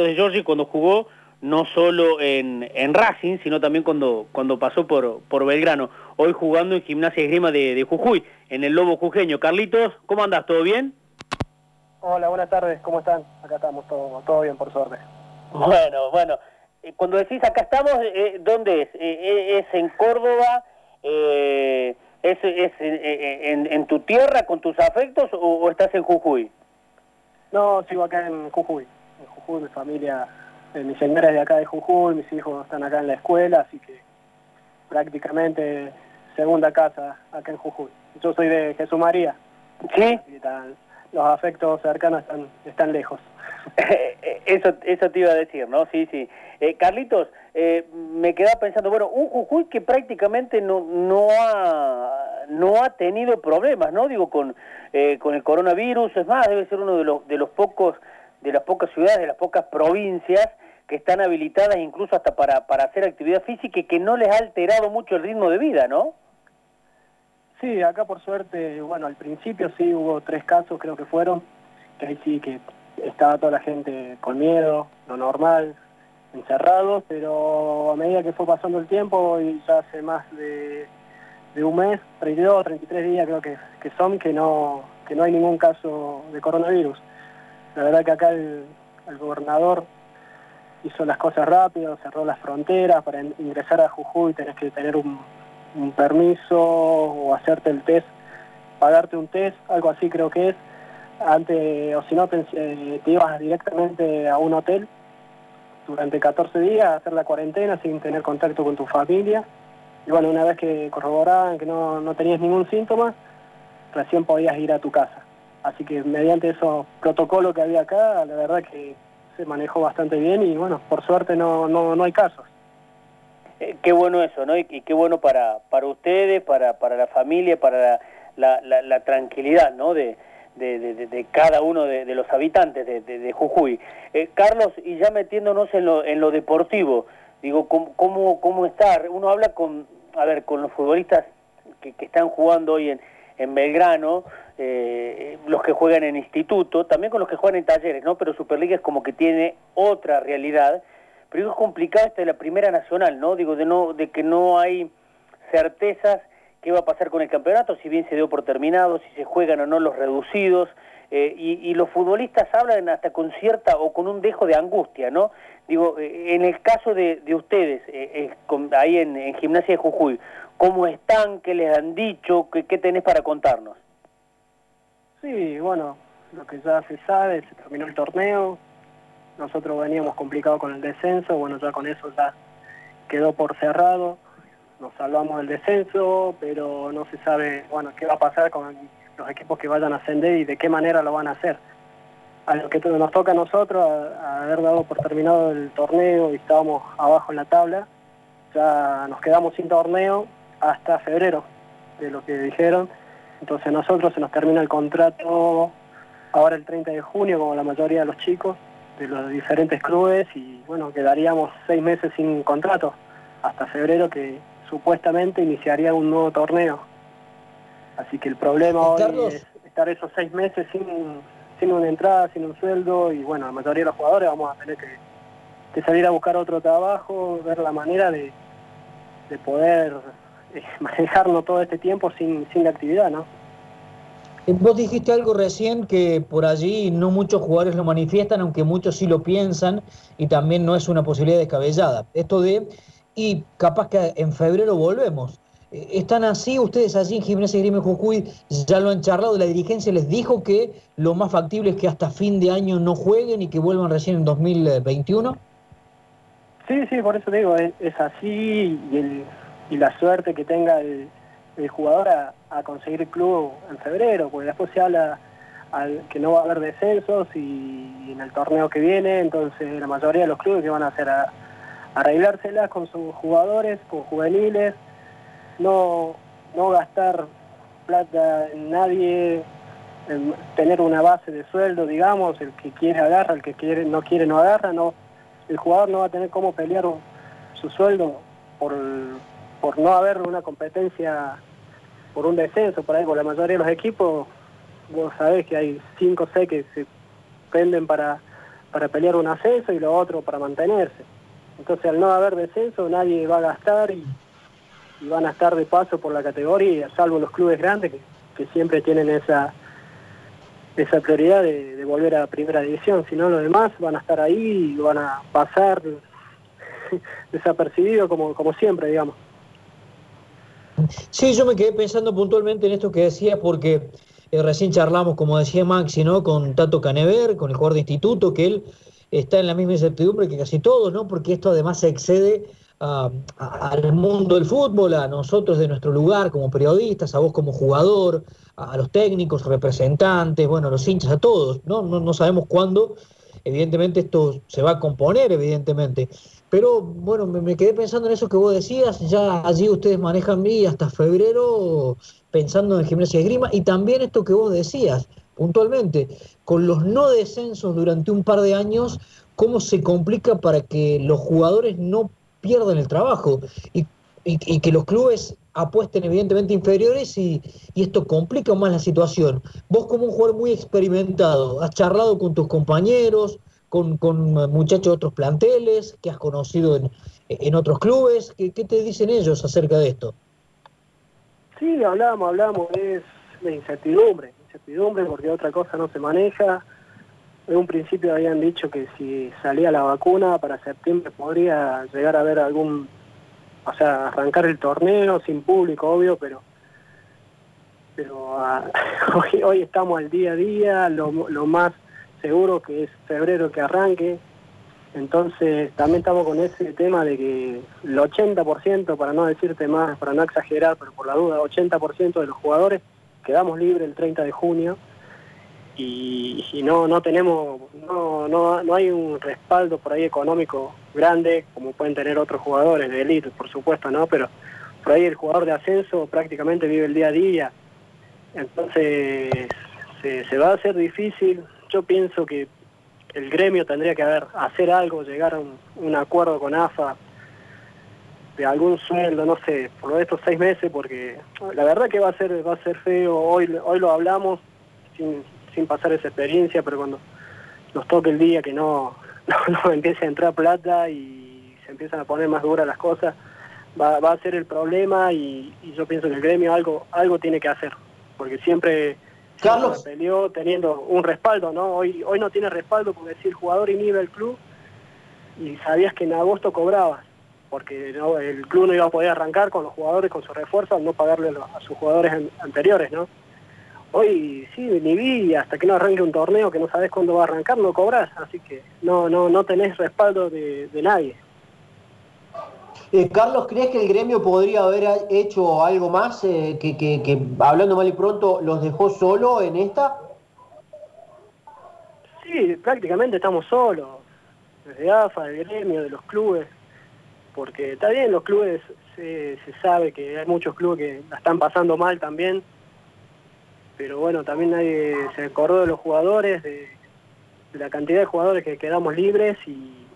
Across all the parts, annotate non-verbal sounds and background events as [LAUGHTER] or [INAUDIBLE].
de Giorgi cuando jugó no solo en, en, Racing, sino también cuando, cuando pasó por, por Belgrano. Hoy jugando en Gimnasia Esgrima de, de Jujuy, en el Lobo Jujeño. Carlitos, ¿cómo andas? ¿Todo bien? Hola, buenas tardes, ¿cómo están? Acá estamos, todo, todo bien, por suerte. Bueno, bueno. Eh, cuando decís acá estamos, eh, ¿dónde es? Eh, ¿Es en Córdoba? Eh, ¿Es, es en, en, tu tierra con tus afectos o, o estás en Jujuy? No, sigo acá en Jujuy en Jujuy, mi familia, eh, mi señora es de acá de Jujuy, mis hijos están acá en la escuela, así que prácticamente segunda casa acá en Jujuy. Yo soy de Jesús María. Sí. los afectos cercanos están, están lejos. [LAUGHS] eso, eso te iba a decir, ¿no? Sí, sí. Eh, Carlitos, eh, me quedaba pensando, bueno, un Jujuy que prácticamente no, no, ha, no ha tenido problemas, ¿no? Digo, con, eh, con el coronavirus, es más, debe ser uno de los, de los pocos de las pocas ciudades, de las pocas provincias que están habilitadas incluso hasta para, para hacer actividad física y que no les ha alterado mucho el ritmo de vida, ¿no? Sí, acá por suerte, bueno, al principio sí hubo tres casos, creo que fueron, que ahí sí que estaba toda la gente con miedo, lo normal, encerrados, pero a medida que fue pasando el tiempo y ya hace más de, de un mes, 32, 33 días creo que, que son, que no, que no hay ningún caso de coronavirus. La verdad que acá el, gobernador hizo las cosas rápido, cerró las fronteras, para ingresar a Jujuy tenés que tener un, permiso o hacerte el test, pagarte un test, algo así creo que es, antes, o si no te, eh, ibas directamente a un hotel durante 14 días a hacer la cuarentena sin tener contacto con tu familia. Y bueno, una vez que corroboraban que no, no tenías ningún síntoma, recién podías ir a tu casa. Así que mediante esos protocolos que había acá, la verdad que se manejó bastante bien y bueno, por suerte no, no, no hay casos. Eh, qué bueno eso, ¿no? Y, qué bueno para, para ustedes, para, para la familia, para la, la, la, tranquilidad, ¿no? De, de, de, cada uno de, los habitantes de, Jujuy. Eh, Carlos, y ya metiéndonos en lo, en lo deportivo, digo, ¿cómo, cómo, cómo estar? Uno habla con, a ver, con los futbolistas que, que están jugando hoy en, en Belgrano, eh, los que juegan en instituto, también con los que juegan en talleres, ¿no? Pero Superliga es como que tiene otra realidad, pero es complicado esta de la primera nacional, ¿no? Digo, de, no, de que no hay certezas qué va a pasar con el campeonato, si bien se dio por terminado, si se juegan o no los reducidos, eh, y, los futbolistas hablan hasta con cierta o con un dejo de angustia, ¿no? Digo, eh, en el caso de, ustedes, ahí en, en, Gimnasia de Jujuy, ¿cómo están? ¿Qué les han dicho? ¿Qué, qué tenés para contarnos? Sí, bueno, lo que ya se sabe, se terminó el torneo, nosotros veníamos complicados con el descenso, bueno, ya con eso ya quedó por cerrado, nos salvamos del descenso, pero no se sabe, bueno, qué va a pasar con los equipos que vayan a ascender y de qué manera lo van a hacer. A lo que nos toca a nosotros, haber dado por terminado el torneo y estábamos abajo en la tabla, ya nos quedamos sin torneo hasta febrero, de lo que dijeron, entonces a nosotros se nos termina el contrato ahora el 30 de junio, como la mayoría de los chicos de los diferentes clubes, y bueno, quedaríamos seis meses sin contrato, hasta febrero que supuestamente iniciaría un nuevo torneo. Así que el problema hoy es estar esos seis meses sin, sin una entrada, sin un sueldo, y bueno, la mayoría de los jugadores vamos a tener que, que salir a buscar otro trabajo, ver la manera de, de poder [LAUGHS] manejarlo todo este tiempo sin, sin la actividad, ¿no? Eh, vos dijiste algo recién que por allí no muchos jugadores lo manifiestan, aunque muchos sí lo piensan, y también no es una posibilidad descabellada. Esto de, y capaz que en febrero volvemos. Eh, ¿Están así ustedes allí en Gimnasia Grime Jujuy? ¿Ya lo han charlado? ¿La dirigencia les dijo que lo más factible es que hasta fin de año no jueguen y que vuelvan recién en 2021? Sí, sí, por eso digo, es, es así y el, y la suerte que tenga el, jugador a, conseguir el club en febrero, porque después se habla al, que no va a haber descensos y, en el torneo que viene, entonces la mayoría de los clubes que van a hacer a, arreglárselas con sus jugadores, con juveniles, no, no gastar plata en nadie, tener una base de sueldo, digamos, el que quiere agarra, el que quiere no quiere no agarra, no, el jugador no va a tener cómo pelear su sueldo por, por no haber una competencia por un descenso, por ahí, por la mayoría de los equipos, vos sabés que hay cinco o seis que se penden para, para pelear un ascenso y lo otro para mantenerse. Entonces al no haber descenso nadie va a gastar y, van a estar de paso por la categoría, salvo los clubes grandes que, siempre tienen esa esa prioridad de, volver a primera división, si no los demás van a estar ahí y van a pasar [LAUGHS] desapercibidos como, como siempre, digamos. Sí, yo me quedé pensando puntualmente en esto que decía porque eh, recién charlamos, como decía Maxi, ¿no? con Tato Canever, con el jugador de instituto, que él está en la misma incertidumbre que casi todos, ¿no? porque esto además se excede al mundo del fútbol, a nosotros de nuestro lugar como periodistas, a vos como jugador, a, los técnicos, representantes, bueno, a los hinchas, a todos. ¿no? No, no sabemos cuándo, evidentemente esto se va a componer, evidentemente. Pero bueno, me, quedé pensando en eso que vos decías, ya allí ustedes manejan mí hasta febrero pensando en gimnasia y grima, y también esto que vos decías puntualmente, con los no descensos durante un par de años, cómo se complica para que los jugadores no pierdan el trabajo y, que los clubes apuesten evidentemente inferiores y, y, esto complica más la situación. Vos como un jugador muy experimentado, has charlado con tus compañeros, con, muchachos de otros planteles que has conocido en, otros clubes. ¿Qué, te dicen ellos acerca de esto? Sí, hablamos, hablamos, es de incertidumbre, incertidumbre porque otra cosa no se maneja. En un principio habían dicho que si salía la vacuna para septiembre podría llegar a haber algún, o sea, arrancar el torneo sin público, obvio, pero pero ah, [LAUGHS] hoy, hoy estamos al día a día, lo, lo más seguro que es febrero que arranque. Entonces también estamos con ese tema de que el 80%, para no decirte más, para no exagerar, pero por la duda, 80% de los jugadores quedamos libres el 30 de junio y, no no tenemos, no, no, no hay un respaldo por ahí económico grande como pueden tener otros jugadores de élite, por supuesto, ¿no? Pero por ahí el jugador de ascenso prácticamente vive el día a día. Entonces se, se va a hacer difícil, yo pienso que el gremio tendría que haber, hacer algo, llegar a un, acuerdo con AFA de algún sueldo, no sé, por estos seis meses, porque la verdad que va a ser, va a ser feo, hoy, hoy lo hablamos sin, sin pasar esa experiencia, pero cuando nos toque el día que [LAUGHS] no, no, empiece a entrar plata y se empiezan a poner más duras las cosas, va, va a ser el problema y, y yo pienso que el gremio algo, algo tiene que hacer, porque siempre Carlos. teniendo un respaldo, ¿no? Hoy, hoy no tiene respaldo porque decir jugador inhibe el club y sabías que en agosto cobrabas, porque el club no iba a poder arrancar con los jugadores, con su refuerzo, al no pagarle a sus jugadores anteriores, ¿no? Hoy sí, ni vi hasta que no arranque un torneo que no sabes cuándo va a arrancar, no cobras, así que no, no, no tenés respaldo de nadie. Eh, Carlos, ¿crees que el gremio podría haber hecho algo más eh, que, hablando mal y pronto, los dejó solo en esta? Sí, prácticamente estamos solos, desde AFA, del gremio, de los clubes, porque está bien, los clubes se, sabe que hay muchos clubes que la están pasando mal también, pero bueno, también nadie se acordó de los jugadores, de la cantidad de jugadores que quedamos libres y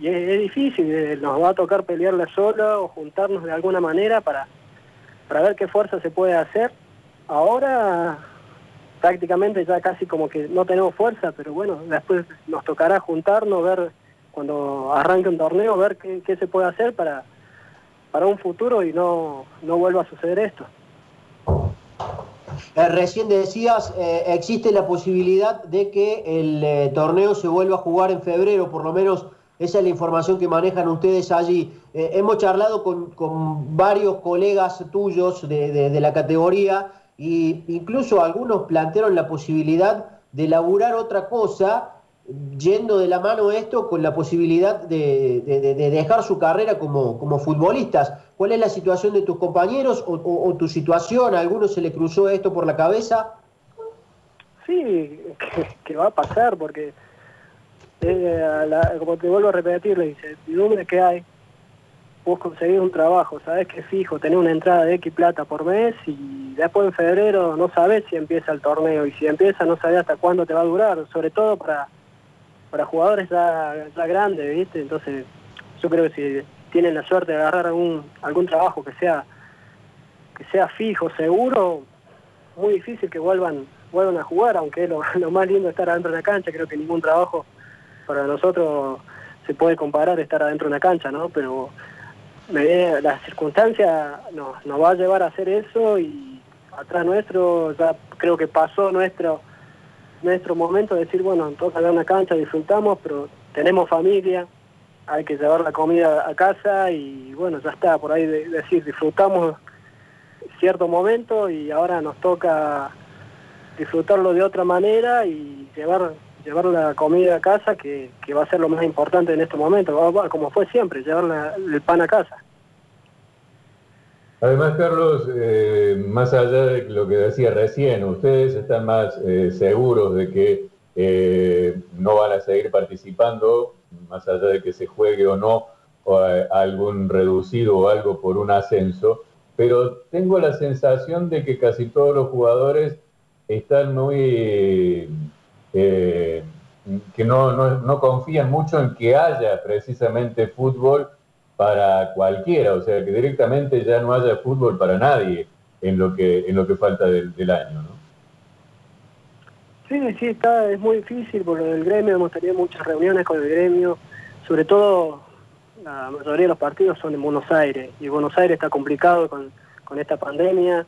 y es, difícil, eh, nos va a tocar pelearla sola o juntarnos de alguna manera para, para ver qué fuerza se puede hacer. Ahora prácticamente ya casi como que no tenemos fuerza, pero bueno, después nos tocará juntarnos, ver cuando arranque un torneo, ver qué, se puede hacer para, para un futuro y no, no vuelva a suceder esto. Eh, recién decías, eh, existe la posibilidad de que el torneo se vuelva a jugar en febrero, por lo menos esa es la información que manejan ustedes allí. Eh, hemos charlado con, varios colegas tuyos de, la categoría e incluso algunos plantearon la posibilidad de elaborar otra cosa, yendo de la mano esto con la posibilidad de, dejar su carrera como, como, futbolistas. ¿Cuál es la situación de tus compañeros o, tu situación? ¿A alguno se le cruzó esto por la cabeza? Sí, [LAUGHS] que va a pasar porque como te vuelvo a repetir, la incertidumbre que hay, vos conseguir un trabajo, sabes que es fijo, tener una entrada de X plata por mes y después en febrero no sabes si empieza el torneo y si empieza no sabes hasta cuándo te va a durar, sobre todo para, para jugadores ya, grandes, ¿viste? Entonces yo creo que si tienen la suerte de agarrar algún, algún trabajo que sea, que sea fijo, seguro, muy difícil que vuelvan vuelvan a jugar, aunque es lo, [LAUGHS] lo más lindo estar adentro de la cancha, creo que ningún trabajo para nosotros se puede comparar estar adentro de una cancha, ¿no? Pero la circunstancia nos, va a llevar a hacer eso y atrás nuestro ya creo que pasó nuestro nuestro momento de decir, bueno, entonces a una cancha disfrutamos, pero tenemos familia, hay que llevar la comida a casa y bueno, ya está, por ahí decir, disfrutamos cierto momento y ahora nos toca disfrutarlo de otra manera y llevar llevar la comida a casa, que, va a ser lo más importante en este momento, como fue siempre, llevar el pan a casa. Además, Carlos, eh, más allá de lo que decía recién, ustedes están más eh, seguros de que eh, no van a seguir participando, más allá de que se juegue o no o algún reducido o algo por un ascenso, pero tengo la sensación de que casi todos los jugadores están muy... que no, no confían mucho en que haya precisamente fútbol para cualquiera, o sea, que directamente ya no haya fútbol para nadie en lo que, en lo que falta del, año, ¿no? Sí, sí, está, es muy difícil por lo del gremio, hemos tenido muchas reuniones con el gremio, sobre todo la mayoría de los partidos son en Buenos Aires, y Buenos Aires está complicado con, con esta pandemia,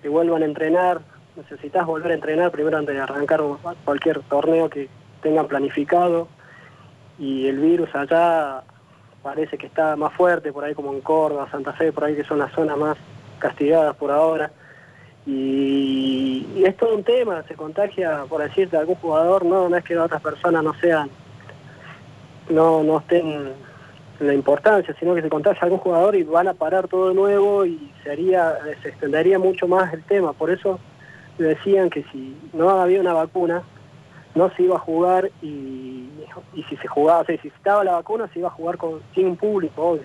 que vuelvan a entrenar, necesitas volver a entrenar primero antes de arrancar cualquier torneo que tengan planificado, y el virus allá parece que está más fuerte, por ahí como en Córdoba, Santa Fe, por ahí que son las zonas más castigadas por ahora. Y, es todo un tema, se contagia, por decirte, algún jugador, no, no es que otras personas no sean, no, no estén la importancia, sino que se contagia algún jugador y van a parar todo de nuevo y sería, se extendería mucho más el tema. Por eso decían que si no había una vacuna, no se iba a jugar y, si se jugaba, o si estaba la vacuna se iba a jugar con, sin público, obvio,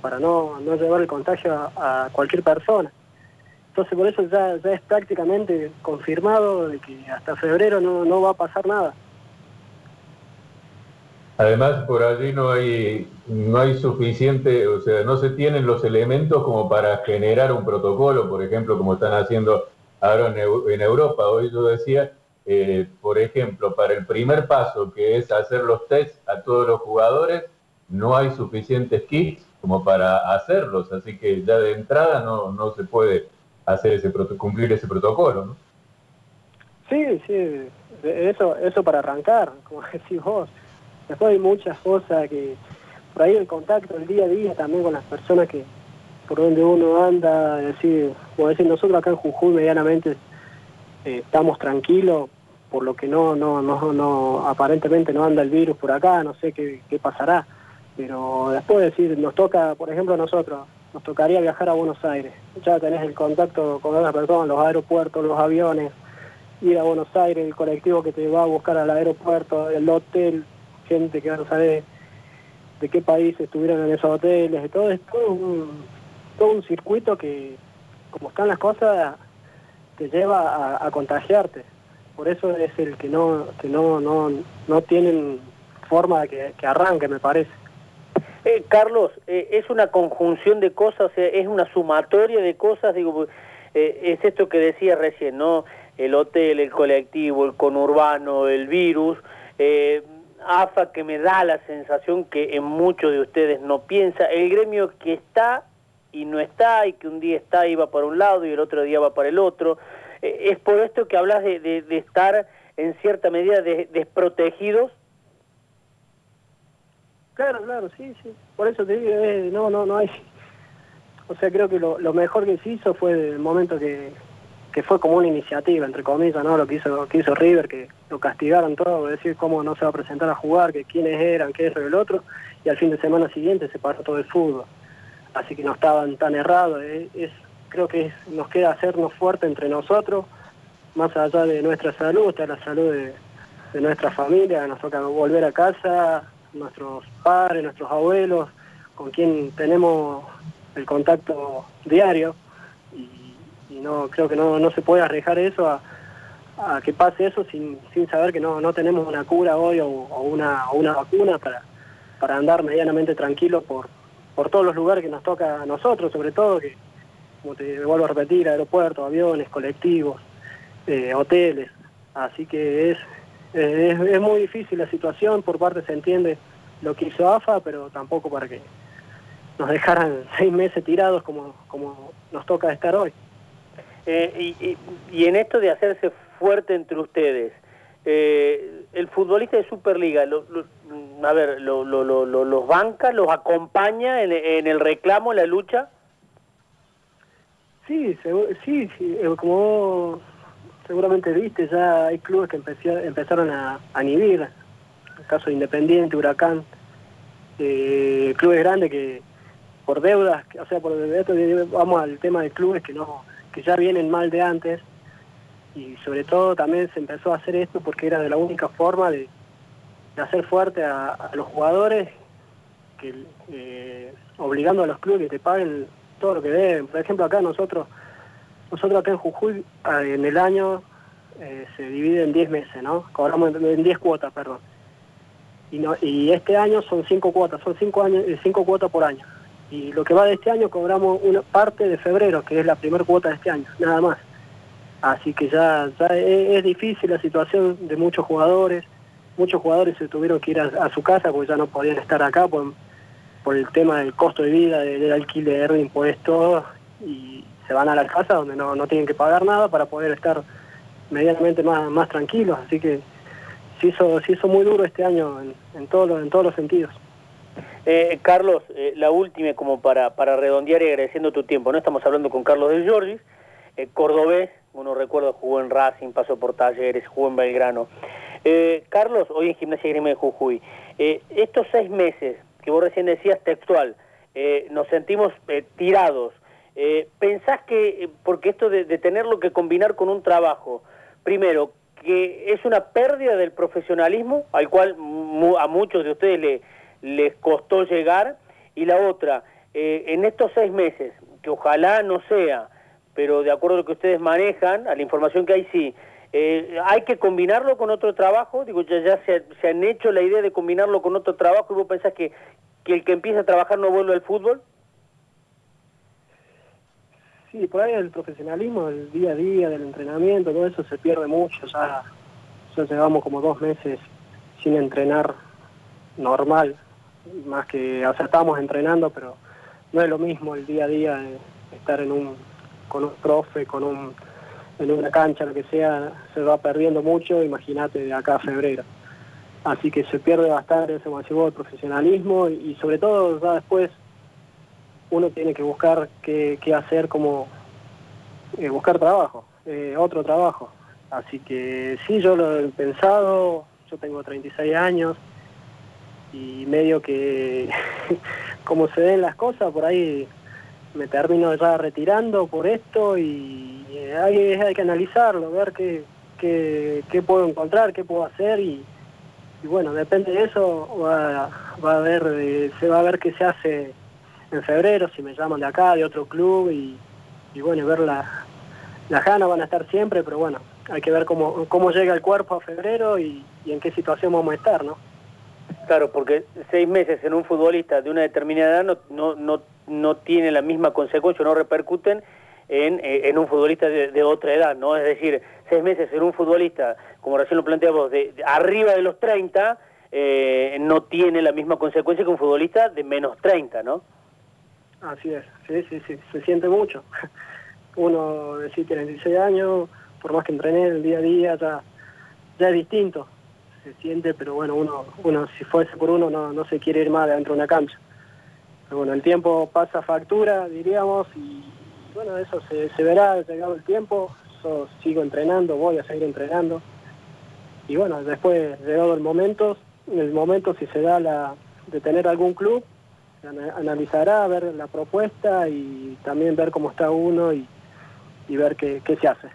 para no, no llevar el contagio a, cualquier persona. Entonces por eso ya, ya es prácticamente confirmado de que hasta febrero no, no va a pasar nada. Además, por allí no hay, no hay suficiente, o sea, no se tienen los elementos como para generar un protocolo, por ejemplo, como están haciendo ahora en, Europa. Hoy yo decía, eh, por ejemplo, para el primer paso, que es hacer los tests a todos los jugadores, no hay suficientes kits como para hacerlos, así que ya de entrada no, no se puede hacer ese cumplir ese protocolo, ¿no? Sí, sí, eso, eso para arrancar, [LAUGHS] como decís vos. Después hay muchas cosas que, por ahí el contacto, el día a día también con las personas que, por donde uno anda, decir, como decir, nosotros acá en Jujuy medianamente eh, estamos tranquilos, por lo que no, no, no, no, aparentemente no anda el virus por acá, no sé qué, qué pasará. Pero después decir, nos toca, por ejemplo, a nosotros, nos tocaría viajar a Buenos Aires. Ya tenés el contacto con otras personas, los aeropuertos, los aviones, ir a Buenos Aires, el colectivo que te va a buscar al aeropuerto, el hotel, gente que no sabe de qué país estuvieron en esos hoteles, todo es todo un, todo un circuito que, como están las cosas, te lleva a contagiarte. Por eso es el que no que no no no tienen forma de que, arranque me parece. Eh, Carlos eh, es una conjunción de cosas es una sumatoria de cosas digo eh, es esto que decía recién no el hotel el colectivo el conurbano el virus AFA que me da la sensación que en muchos de ustedes no piensa el gremio que está y no está y que un día está y va para un lado y el otro día va para el otro eh, es por esto que hablas de, de, estar en cierta medida desprotegidos. Claro, claro, sí, sí. Por eso te digo, eh, no, no, no hay. O sea, creo que lo, mejor que se hizo fue el momento que, que fue como una iniciativa, entre comillas, ¿no? Lo que hizo, que hizo River, que lo castigaron todo, decir cómo no se va a presentar a jugar, que quiénes eran, qué es el otro, y al fin de semana siguiente se paró todo el fútbol. Así que no estaban tan errados. Eh, es, creo que nos queda hacernos fuertes entre nosotros, más allá de nuestra salud, está la salud de, nuestra familia, nos toca volver a casa, nuestros padres, nuestros abuelos, con quien tenemos el contacto diario, y, no creo que no, se puede arriesgar eso a, que pase eso sin, saber que no, no tenemos una cura hoy o, una, una vacuna para, para andar medianamente tranquilos por, por todos los lugares que nos toca a nosotros, sobre todo que como te vuelvo a repetir, aeropuertos, aviones, colectivos, eh, hoteles. Así que es, es, es, muy difícil la situación, por parte se entiende lo que hizo AFA, pero tampoco para que nos dejaran [LAUGHS] seis meses tirados como, como nos toca estar hoy. Eh, y, y, en esto de hacerse fuerte entre ustedes, eh, el futbolista de Superliga, lo, a ver, lo, ¿los banca, los acompaña en, en, el reclamo, en la lucha? Sí, sí, sí, como seguramente viste, ya hay clubes que empezaron a, a inhibir, el caso de Independiente, Huracán, eh, clubes grandes que por deudas, o sea, por esto vamos al tema de clubes que no que ya vienen mal de antes y sobre todo también se empezó a hacer esto porque era de la única forma de, hacer fuerte a, los jugadores que eh, obligando a los clubes que te paguen todo lo que deben. Por ejemplo, acá nosotros nosotros acá en Jujuy en el año eh, se divide en 10 meses, ¿no? Cobramos en 10 cuotas, perdón. Y, no, y este año son 5 cuotas, son 5 años, cinco cuotas por año. Y lo que va de este año cobramos una parte de febrero, que es la primera cuota de este año, nada más. Así que ya es, difícil la situación de muchos jugadores. Muchos jugadores se tuvieron que ir a, su casa porque ya no podían estar acá por, por el tema del costo de vida, del, alquiler, de impuestos, y se van a la casa donde no, no tienen que pagar nada para poder estar medianamente más, más tranquilos. Así que se hizo, se hizo muy duro este año en, en, todos, en todos los sentidos. Eh, Carlos, eh, la última como para, para redondear y agradeciendo tu tiempo, ¿no? Estamos hablando con Carlos del Giorgis, eh, cordobés, uno recuerda jugó en Racing, pasó por Talleres, jugó en Belgrano. Eh, Carlos, hoy en Gimnasia Grima de Jujuy, estos seis meses que vos recién decías textual, nos sentimos tirados, ¿pensás que, porque esto de, tenerlo que combinar con un trabajo, primero, que es una pérdida del profesionalismo al cual a muchos de ustedes le les costó llegar, y la otra, eh, en estos seis meses, que ojalá no sea, pero de acuerdo a lo que ustedes manejan, a la información que hay sí, eh, hay que combinarlo con otro trabajo, digo, ya, ya se, han hecho la idea de combinarlo con otro trabajo y vos pensás que, que el que empieza a trabajar no vuelve al fútbol? Sí, por ahí el profesionalismo, el día a día del entrenamiento, todo eso se pierde mucho, ya, ya llevamos como dos meses sin entrenar normal, más que, o sea, estábamos entrenando, pero no es lo mismo el día a día de estar en un, con un profe, con un, en una cancha, lo que sea, se va perdiendo mucho, imagínate de acá a febrero. Así que se pierde bastante ese de profesionalismo y, sobre todo ya después uno tiene que buscar qué, qué hacer como eh, buscar trabajo, eh, otro trabajo. Así que sí, yo lo he pensado, yo tengo 36 años, y medio que [LAUGHS] como se ven las cosas, por ahí me termino ya retirando por esto y hay, hay que analizarlo, ver qué, qué, puedo encontrar, qué puedo hacer y, bueno, depende de eso, va, va a ver, eh, se va a ver qué se hace en febrero, si me llaman de acá, de otro club y, bueno, ver la, las ganas van a estar siempre, pero bueno, hay que ver cómo, cómo llega el cuerpo a febrero y, y en qué situación vamos a estar, ¿no? Claro, porque seis meses en un futbolista de una determinada edad no, no, no, tiene la misma consecuencia, no repercuten en, eh, en un futbolista de, otra edad, ¿no? Es decir, seis meses en un futbolista, como recién lo planteamos, de, arriba de los 30, eh, no tiene la misma consecuencia que un futbolista de menos 30, ¿no? Así es, sí, sí, sí, se siente mucho. Uno de sí tiene 16 años, por más que entrené el día a día, ya, ya es distinto se siente, pero bueno, uno, uno si fuese por uno no, no se quiere ir más dentro de una cancha. Pero bueno, el tiempo pasa factura, diríamos, y bueno, eso se, se verá llegado el tiempo, yo sigo entrenando, voy a seguir entrenando. Y bueno, después llegado el momento, en el momento si se da la de tener algún club, analizará, ver la propuesta y también ver cómo está uno y, y ver qué, qué se hace.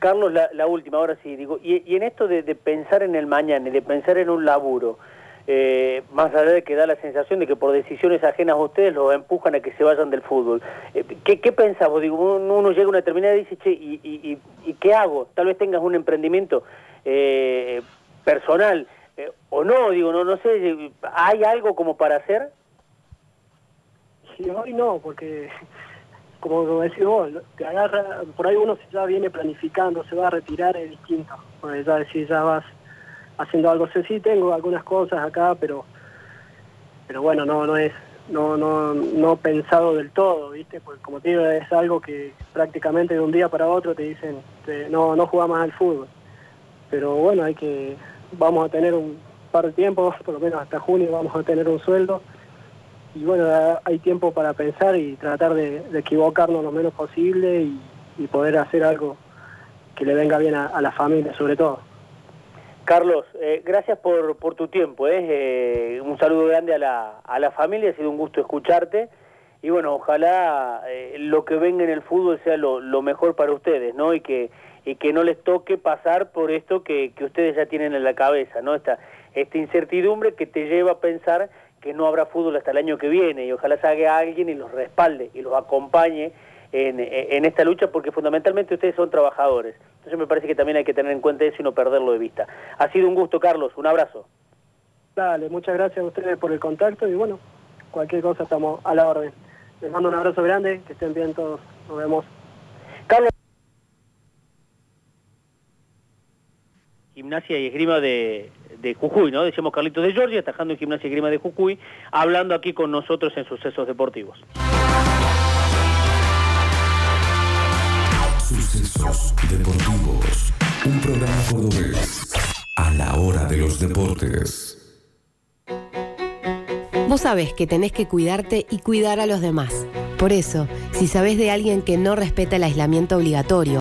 Carlos, la, última, ahora sí, digo, y, en esto de, pensar en el mañana y de pensar en un laburo, eh, más allá de que da la sensación de que por decisiones ajenas a ustedes los empujan a que se vayan del fútbol, eh, ¿qué, ¿qué? Digo, uno, llega a una determinada y dice, che, ¿y, y, qué hago? Tal vez tengas un emprendimiento eh, personal, o no, digo, no, no sé, ¿hay algo como para hacer? Sí, hoy no, porque como decís vos, te agarra, por ahí uno ya viene planificando, se va a retirar, es distinto. Porque ya decís, ya vas haciendo algo. Sí, sí, tengo algunas cosas acá, pero pero bueno, no no es no no no pensado del todo, ¿viste? Porque como te digo, es algo que prácticamente de un día para otro te dicen, no no juega más al fútbol. Pero bueno, hay que vamos a tener un par de tiempos, por lo menos hasta junio vamos a tener un sueldo. Y bueno, hay tiempo para pensar y tratar de, equivocarnos lo menos posible y, poder hacer algo que le venga bien a la familia sobre todo. Carlos, eh, gracias por, por, tu tiempo. ¿eh? eh un saludo grande a la, a la familia, ha sido un gusto escucharte. Y bueno, ojalá eh, lo que venga en el fútbol sea lo, lo, mejor para ustedes, ¿no? Y que, y que no les toque pasar por esto que, que ustedes ya tienen en la cabeza, ¿no? Esta, esta incertidumbre que te lleva a pensar que no habrá fútbol hasta el año que viene. Y ojalá salga alguien y los respalde y los acompañe en, en esta lucha, porque fundamentalmente ustedes son trabajadores. Entonces me parece que también hay que tener en cuenta eso y no perderlo de vista. Ha sido un gusto, Carlos. Un abrazo. Dale, muchas gracias a ustedes por el contacto y bueno, cualquier cosa estamos a la orden. Les mando un abrazo grande, que estén bien todos. Nos vemos. Carlos. Gimnasia y esgrima de, de Jujuy, ¿no? Decíamos Carlitos de Georgia, atajando en Gimnasia y esgrima de Jujuy, hablando aquí con nosotros en Sucesos Deportivos. Sucesos Deportivos. Un programa cordobés a la hora de los deportes. Vos sabés que tenés que cuidarte y cuidar a los demás. Por eso, si sabés de alguien que no respeta el aislamiento obligatorio,